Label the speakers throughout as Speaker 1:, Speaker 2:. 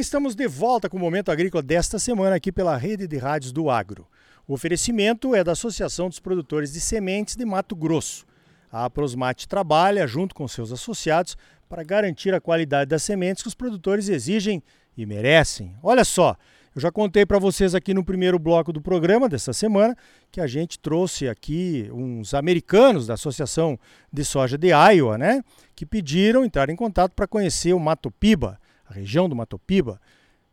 Speaker 1: estamos de volta com o Momento Agrícola desta semana aqui pela Rede de Rádios do Agro. O oferecimento é da Associação dos Produtores de Sementes de Mato Grosso. A Prosmate trabalha, junto com seus associados, para garantir a qualidade das sementes que os produtores exigem e merecem. Olha só, eu já contei para vocês aqui no primeiro bloco do programa dessa semana que a gente trouxe aqui uns americanos da Associação de Soja de Iowa, né, que pediram entrar em contato para conhecer o Mato Piba, a região do Mato Piba.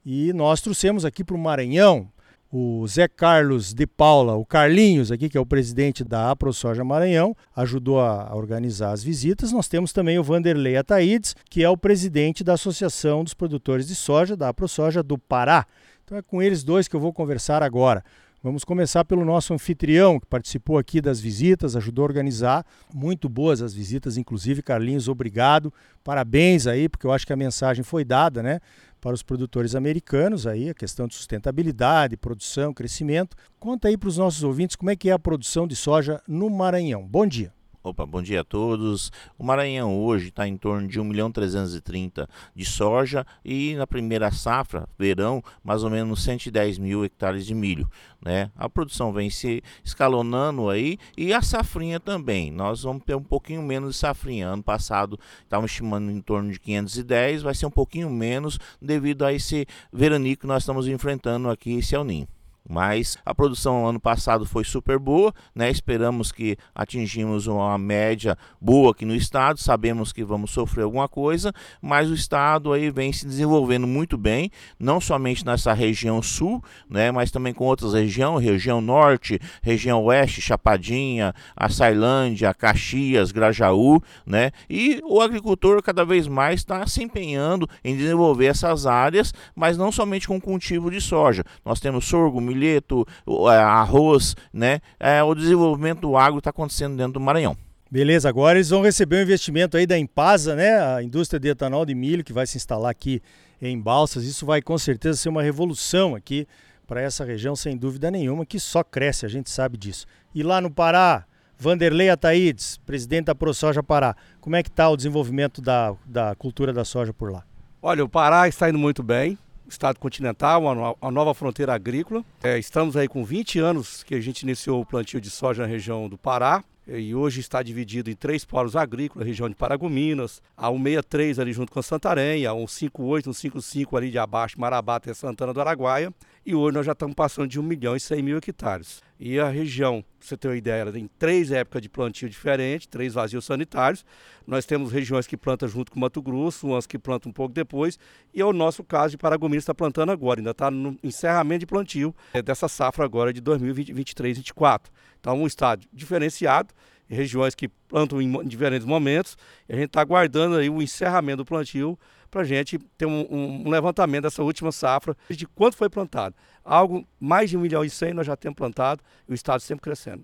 Speaker 1: E nós trouxemos aqui para o Maranhão o Zé Carlos de Paula, o Carlinhos aqui, que é o presidente da AproSoja Maranhão, ajudou a organizar as visitas. Nós temos também o Vanderlei Ataídes, que é o presidente da Associação dos Produtores de Soja, da AproSoja do Pará. Então é com eles dois que eu vou conversar agora. Vamos começar pelo nosso anfitrião, que participou aqui das visitas, ajudou a organizar. Muito boas as visitas, inclusive. Carlinhos, obrigado. Parabéns aí, porque eu acho que a mensagem foi dada, né? Para os produtores americanos aí, a questão de sustentabilidade, produção, crescimento. Conta aí para os nossos ouvintes como é que é a produção de soja no Maranhão. Bom dia.
Speaker 2: Opa, bom dia a todos. O Maranhão hoje está em torno de 1 milhão 330 de soja e na primeira safra, verão, mais ou menos 110 mil hectares de milho. Né? A produção vem se escalonando aí e a safrinha também. Nós vamos ter um pouquinho menos de safrinha. Ano passado estávamos estimando em torno de 510, vai ser um pouquinho menos devido a esse veranico que nós estamos enfrentando aqui, esse El Ninho. Mas a produção ano passado foi super boa, né? Esperamos que atingimos uma média boa aqui no estado. Sabemos que vamos sofrer alguma coisa, mas o estado aí vem se desenvolvendo muito bem, não somente nessa região sul, né? Mas também com outras regiões, região norte, região oeste, Chapadinha, a Sailândia, Caxias, Grajaú, né? E o agricultor cada vez mais está se empenhando em desenvolver essas áreas, mas não somente com cultivo de soja. Nós temos sorgo, milho milheto, é, arroz, né? É, o desenvolvimento do agro está acontecendo dentro do Maranhão.
Speaker 1: Beleza, agora eles vão receber um investimento aí da Impasa, né? A indústria de etanol de milho que vai se instalar aqui em Balsas. Isso vai com certeza ser uma revolução aqui para essa região, sem dúvida nenhuma, que só cresce, a gente sabe disso. E lá no Pará, Vanderlei Ataídes, presidente da ProSoja Pará, como é que está o desenvolvimento da, da cultura da soja por lá?
Speaker 3: Olha, o Pará está indo muito bem estado continental, uma nova fronteira agrícola. É, estamos aí com 20 anos que a gente iniciou o plantio de soja na região do Pará. E hoje está dividido em três polos agrícolas, região de Paragominas, a 163 ali junto com Santarém, a 158, 155 ali de abaixo, Marabá até Santana do Araguaia. E hoje nós já estamos passando de 1 milhão e 100 mil hectares. E a região, pra você ter uma ideia, ela tem três épocas de plantio diferentes, três vazios sanitários. Nós temos regiões que plantam junto com Mato Grosso, umas que plantam um pouco depois. E é o nosso caso de Paragominas está plantando agora, ainda está no encerramento de plantio é, dessa safra agora de 2023-2024. Então, um estado diferenciado, regiões que plantam em diferentes momentos. E a gente está aguardando aí o encerramento do plantio para a gente ter um, um, levantamento dessa última safra de quanto foi plantado. Algo mais de um milhão e cem nós já temos plantado e o estado sempre crescendo.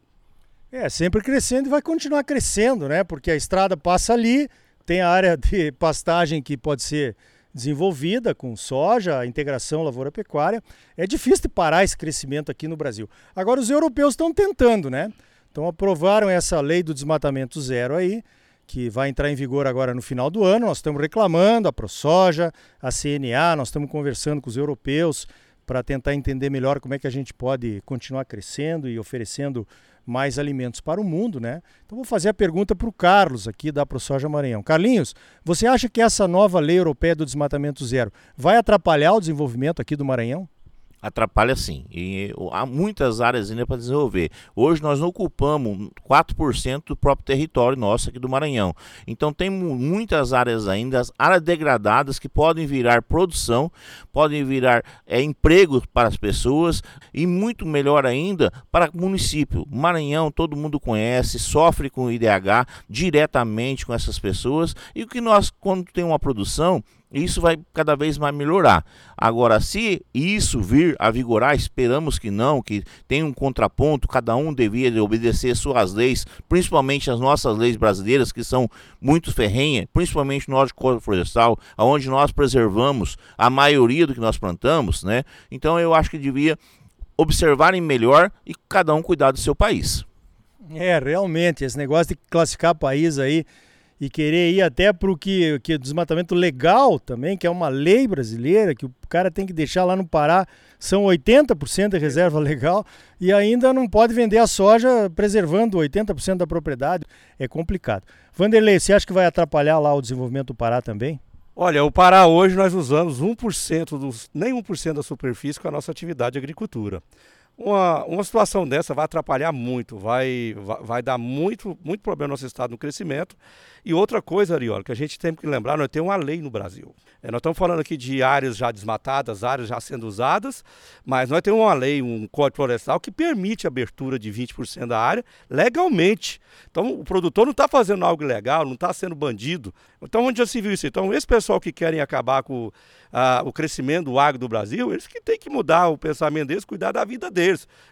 Speaker 1: É, sempre crescendo e vai continuar crescendo, né? Porque a estrada passa ali, tem a área de pastagem que pode ser desenvolvida com soja, integração lavoura-pecuária. É difícil de parar esse crescimento aqui no Brasil. Agora os europeus estão tentando, né? Então aprovaram essa lei do desmatamento zero aí, que vai entrar em vigor agora no final do ano. Nós estamos reclamando, a ProSoja, a CNA, nós estamos conversando com os europeus para tentar entender melhor como é que a gente pode continuar crescendo e oferecendo mais alimentos para o mundo, né? Então vou fazer a pergunta para o Carlos aqui da ProSoja Maranhão. Carlinhos, você acha que essa nova lei europeia do desmatamento zero vai atrapalhar o desenvolvimento aqui do Maranhão?
Speaker 2: Atrapalha sim. E há muitas áreas ainda para desenvolver. Hoje nós não ocupamos 4% do próprio território nosso aqui do Maranhão. Então tem muitas áreas ainda, áreas degradadas que podem virar produção, podem virar é, emprego para as pessoas e muito melhor ainda para o município. Maranhão todo mundo conhece, sofre com o IDH diretamente com essas pessoas e o que nós quando tem uma produção isso vai cada vez mais melhorar. Agora, se isso vir a vigorar, esperamos que não, que tem um contraponto, cada um devia obedecer suas leis, principalmente as nossas leis brasileiras, que são muito ferrenhas, principalmente no Código Florestal, onde nós preservamos a maioria do que nós plantamos, né? Então eu acho que devia observarem melhor e cada um cuidar do seu país.
Speaker 1: É, realmente, esse negócio de classificar país aí e querer ir até para o que, que desmatamento legal também, que é uma lei brasileira, que o cara tem que deixar lá no Pará, são 80% de reserva legal, e ainda não pode vender a soja preservando 80% da propriedade. É complicado. Vanderlei, você acha que vai atrapalhar lá o desenvolvimento do Pará também?
Speaker 3: Olha, o Pará hoje nós usamos 1% dos, nem 1% da superfície com a nossa atividade de agricultura. Uma, uma situação dessa vai atrapalhar muito, vai, vai, vai, dar muito, muito problema no nosso estado no crescimento. E outra coisa, Ariola, que a gente tem que lembrar, nós temos uma lei no Brasil. É, nós estamos falando aqui de áreas já desmatadas, áreas já sendo usadas, mas nós temos uma lei, um código florestal que permite a abertura de 20% da área legalmente. Então o produtor não está fazendo algo ilegal, não está sendo bandido. Então onde já se viu isso? Então esse pessoal que querem acabar com ah, o crescimento do agro do Brasil, eles que têm que mudar o pensamento deles, cuidar da vida deles,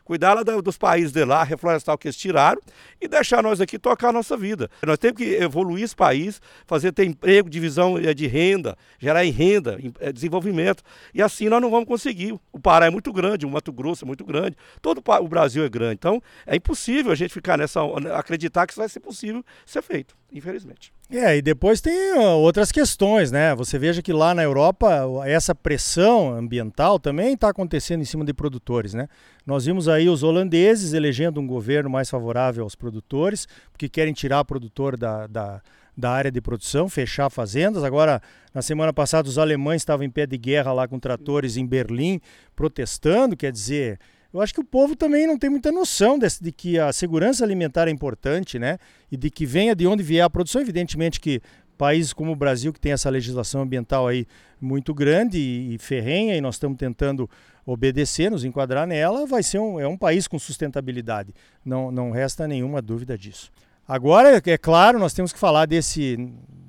Speaker 3: cuidar lá dos países de lá, reflorestar o que eles tiraram e deixar nós aqui tocar a nossa vida. Nós temos que evoluir esse país, fazer ter emprego, divisão eh, de renda, gerar renda, eh, desenvolvimento. E assim nós não vamos conseguir. O Pará é muito grande, o Mato Grosso é muito grande, todo o Brasil é grande. Então é impossível a gente ficar nessa. acreditar que isso vai ser possível ser feito, infelizmente.
Speaker 1: É, e depois tem outras questões, né? Você veja que lá na Europa essa pressão ambiental também está acontecendo em cima de produtores, né? Nós vimos aí os holandeses elegendo um governo mais favorável aos produtores, porque querem tirar o produtor da, da, da área de produção, fechar fazendas. Agora, na semana passada, os alemães estavam em pé de guerra lá com tratores em Berlim, protestando, quer dizer eu acho que o povo também não tem muita noção desse, de que a segurança alimentar é importante, né? E de que venha de onde vier a produção. Evidentemente que países como o Brasil, que tem essa legislação ambiental aí muito grande e, e ferrenha, e nós estamos tentando obedecer, nos enquadrar nela, vai ser um, é um país com sustentabilidade. Não, não resta nenhuma dúvida disso. Agora, é claro, nós temos que falar desse,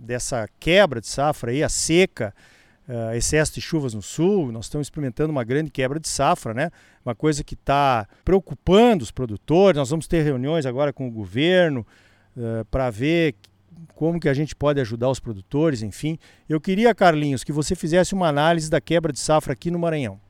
Speaker 1: dessa quebra de safra aí, a seca, uh, excesso de chuvas no sul, nós estamos experimentando uma grande quebra de safra, né? Uma coisa que está preocupando os produtores. Nós vamos ter reuniões agora com o governo uh, para ver como que a gente pode ajudar os produtores, enfim. Eu queria, Carlinhos, que você fizesse uma análise da quebra de safra aqui no Maranhão.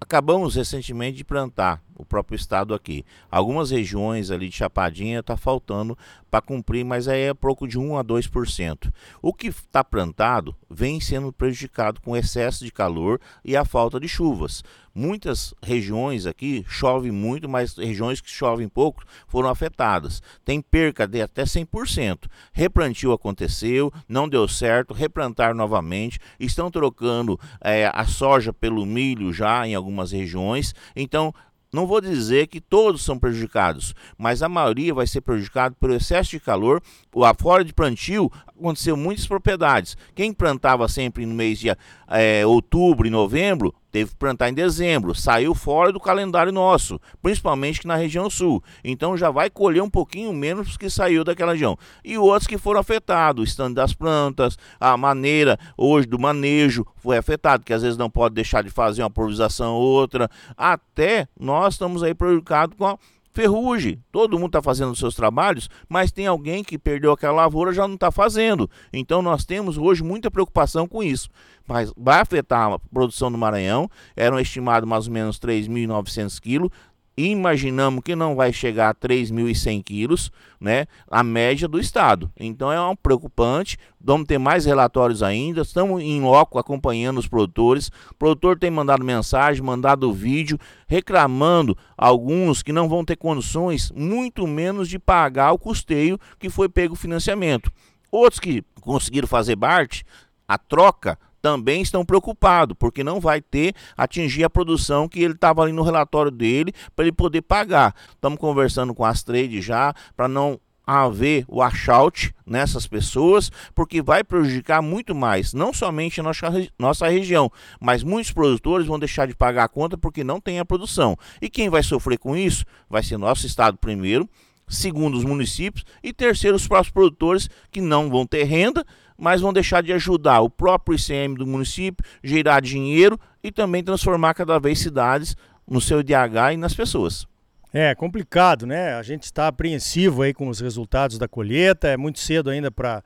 Speaker 2: Acabamos recentemente de plantar o próprio estado aqui. Algumas regiões ali de Chapadinha está faltando para cumprir, mas aí é pouco de 1 a 2%. O que está plantado vem sendo prejudicado com excesso de calor e a falta de chuvas. Muitas regiões aqui chove muito, mas regiões que chovem pouco foram afetadas. Tem perca de até 100%. Replantio aconteceu, não deu certo, replantar novamente. Estão trocando é, a soja pelo milho já em algumas regiões. Então, não vou dizer que todos são prejudicados, mas a maioria vai ser prejudicado pelo excesso de calor. A fora de plantio aconteceu muitas propriedades. Quem plantava sempre no mês de é, outubro e novembro teve que plantar em dezembro, saiu fora do calendário nosso, principalmente na região sul. Então já vai colher um pouquinho menos que saiu daquela região. E outros que foram afetados, o estando das plantas, a maneira hoje do manejo foi afetado, que às vezes não pode deixar de fazer uma improvisação ou outra. Até nós estamos aí prejudicados com a ferrugem. Todo mundo está fazendo os seus trabalhos, mas tem alguém que perdeu aquela lavoura já não está fazendo. Então nós temos hoje muita preocupação com isso. Mas vai afetar a produção do Maranhão. Eram estimados mais ou menos 3.900 quilos imaginamos que não vai chegar a 3.100 quilos, né, a média do estado. Então é um preocupante, vamos ter mais relatórios ainda, estamos em loco acompanhando os produtores, o produtor tem mandado mensagem, mandado vídeo, reclamando alguns que não vão ter condições, muito menos de pagar o custeio que foi pego o financiamento. Outros que conseguiram fazer BART, a troca também estão preocupados, porque não vai ter atingir a produção que ele estava ali no relatório dele para ele poder pagar. Estamos conversando com as trades já para não haver o washout nessas pessoas, porque vai prejudicar muito mais, não somente a nossa, nossa região, mas muitos produtores vão deixar de pagar a conta porque não tem a produção. E quem vai sofrer com isso vai ser nosso estado primeiro, segundo os municípios e terceiro os próprios produtores que não vão ter renda mas vão deixar de ajudar o próprio ICM do município, gerar dinheiro e também transformar cada vez cidades no seu IDH e nas pessoas.
Speaker 1: É complicado, né? A gente está apreensivo aí com os resultados da colheita, é muito cedo ainda para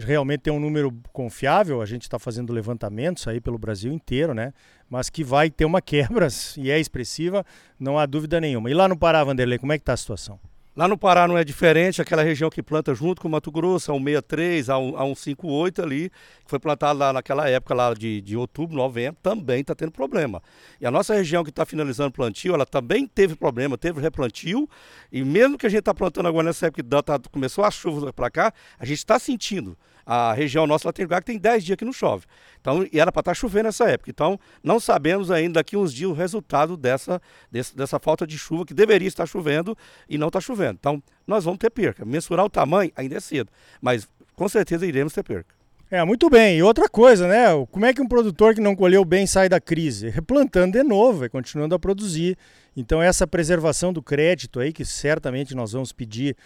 Speaker 1: realmente ter um número confiável. A gente está fazendo levantamentos aí pelo Brasil inteiro, né? Mas que vai ter uma quebra e é expressiva, não há dúvida nenhuma. E lá no Pará, Vanderlei, como é que está a situação?
Speaker 3: Lá no Pará não é diferente, aquela região que planta junto com o Mato Grosso, a 163, a, a 158 ali, que foi plantado lá naquela época lá de, de outubro, novembro, também está tendo problema. E a nossa região que está finalizando plantio, ela também teve problema, teve replantio, e mesmo que a gente está plantando agora nessa época que tá, começou a chuva para cá, a gente está sentindo a região nossa lá tem lugar que tem 10 dias que não chove. Então, e era para estar tá chovendo nessa época. Então, não sabemos ainda daqui uns dias o resultado dessa, desse, dessa falta de chuva que deveria estar chovendo e não está chovendo. Então, nós vamos ter perca. Mensurar o tamanho ainda é cedo, mas com certeza iremos ter perca.
Speaker 1: É, muito bem. E outra coisa, né? Como é que um produtor que não colheu bem sai da crise? Replantando de novo, e continuando a produzir. Então, essa preservação do crédito aí, que certamente nós vamos pedir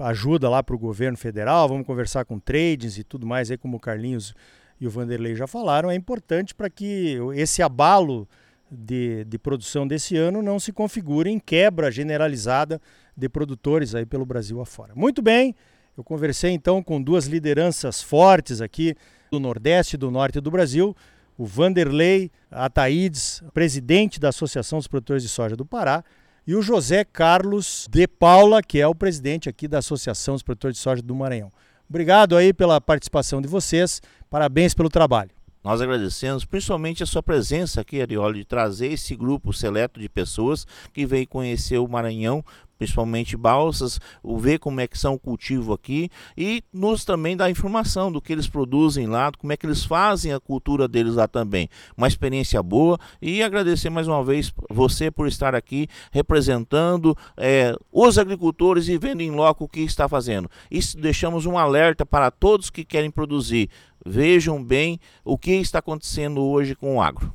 Speaker 1: ajuda lá para o governo federal, vamos conversar com trades e tudo mais, aí como o Carlinhos e o Vanderlei já falaram, é importante para que esse abalo de, de produção desse ano não se configure em quebra generalizada de produtores aí pelo Brasil afora. Muito bem, eu conversei então com duas lideranças fortes aqui do Nordeste e do Norte do Brasil, o Vanderlei Ataídes, presidente da Associação dos Produtores de Soja do Pará, e o José Carlos de Paula, que é o presidente aqui da Associação dos Produtores de Soja do Maranhão. Obrigado aí pela participação de vocês, parabéns pelo trabalho.
Speaker 2: Nós agradecemos principalmente a sua presença aqui, Arioli, de trazer esse grupo seleto de pessoas que veio conhecer o Maranhão principalmente balsas, o ver como é que são o cultivo aqui e nos também dar informação do que eles produzem lá, como é que eles fazem a cultura deles lá também. Uma experiência boa e agradecer mais uma vez você por estar aqui representando é, os agricultores e vendo em loco o que está fazendo. E deixamos um alerta para todos que querem produzir. Vejam bem o que está acontecendo hoje com o agro.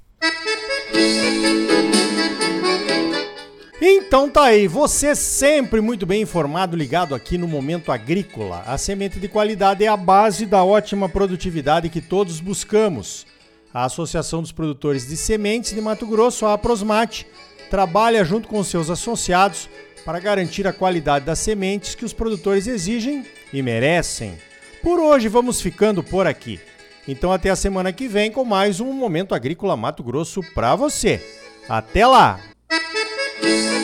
Speaker 1: Então tá aí, você sempre muito bem informado, ligado aqui no Momento Agrícola. A semente de qualidade é a base da ótima produtividade que todos buscamos. A Associação dos Produtores de Sementes de Mato Grosso, a Aprosmate, trabalha junto com seus associados para garantir a qualidade das sementes que os produtores exigem e merecem. Por hoje vamos ficando por aqui. Então até a semana que vem com mais um Momento Agrícola Mato Grosso para você. Até lá! Thank you.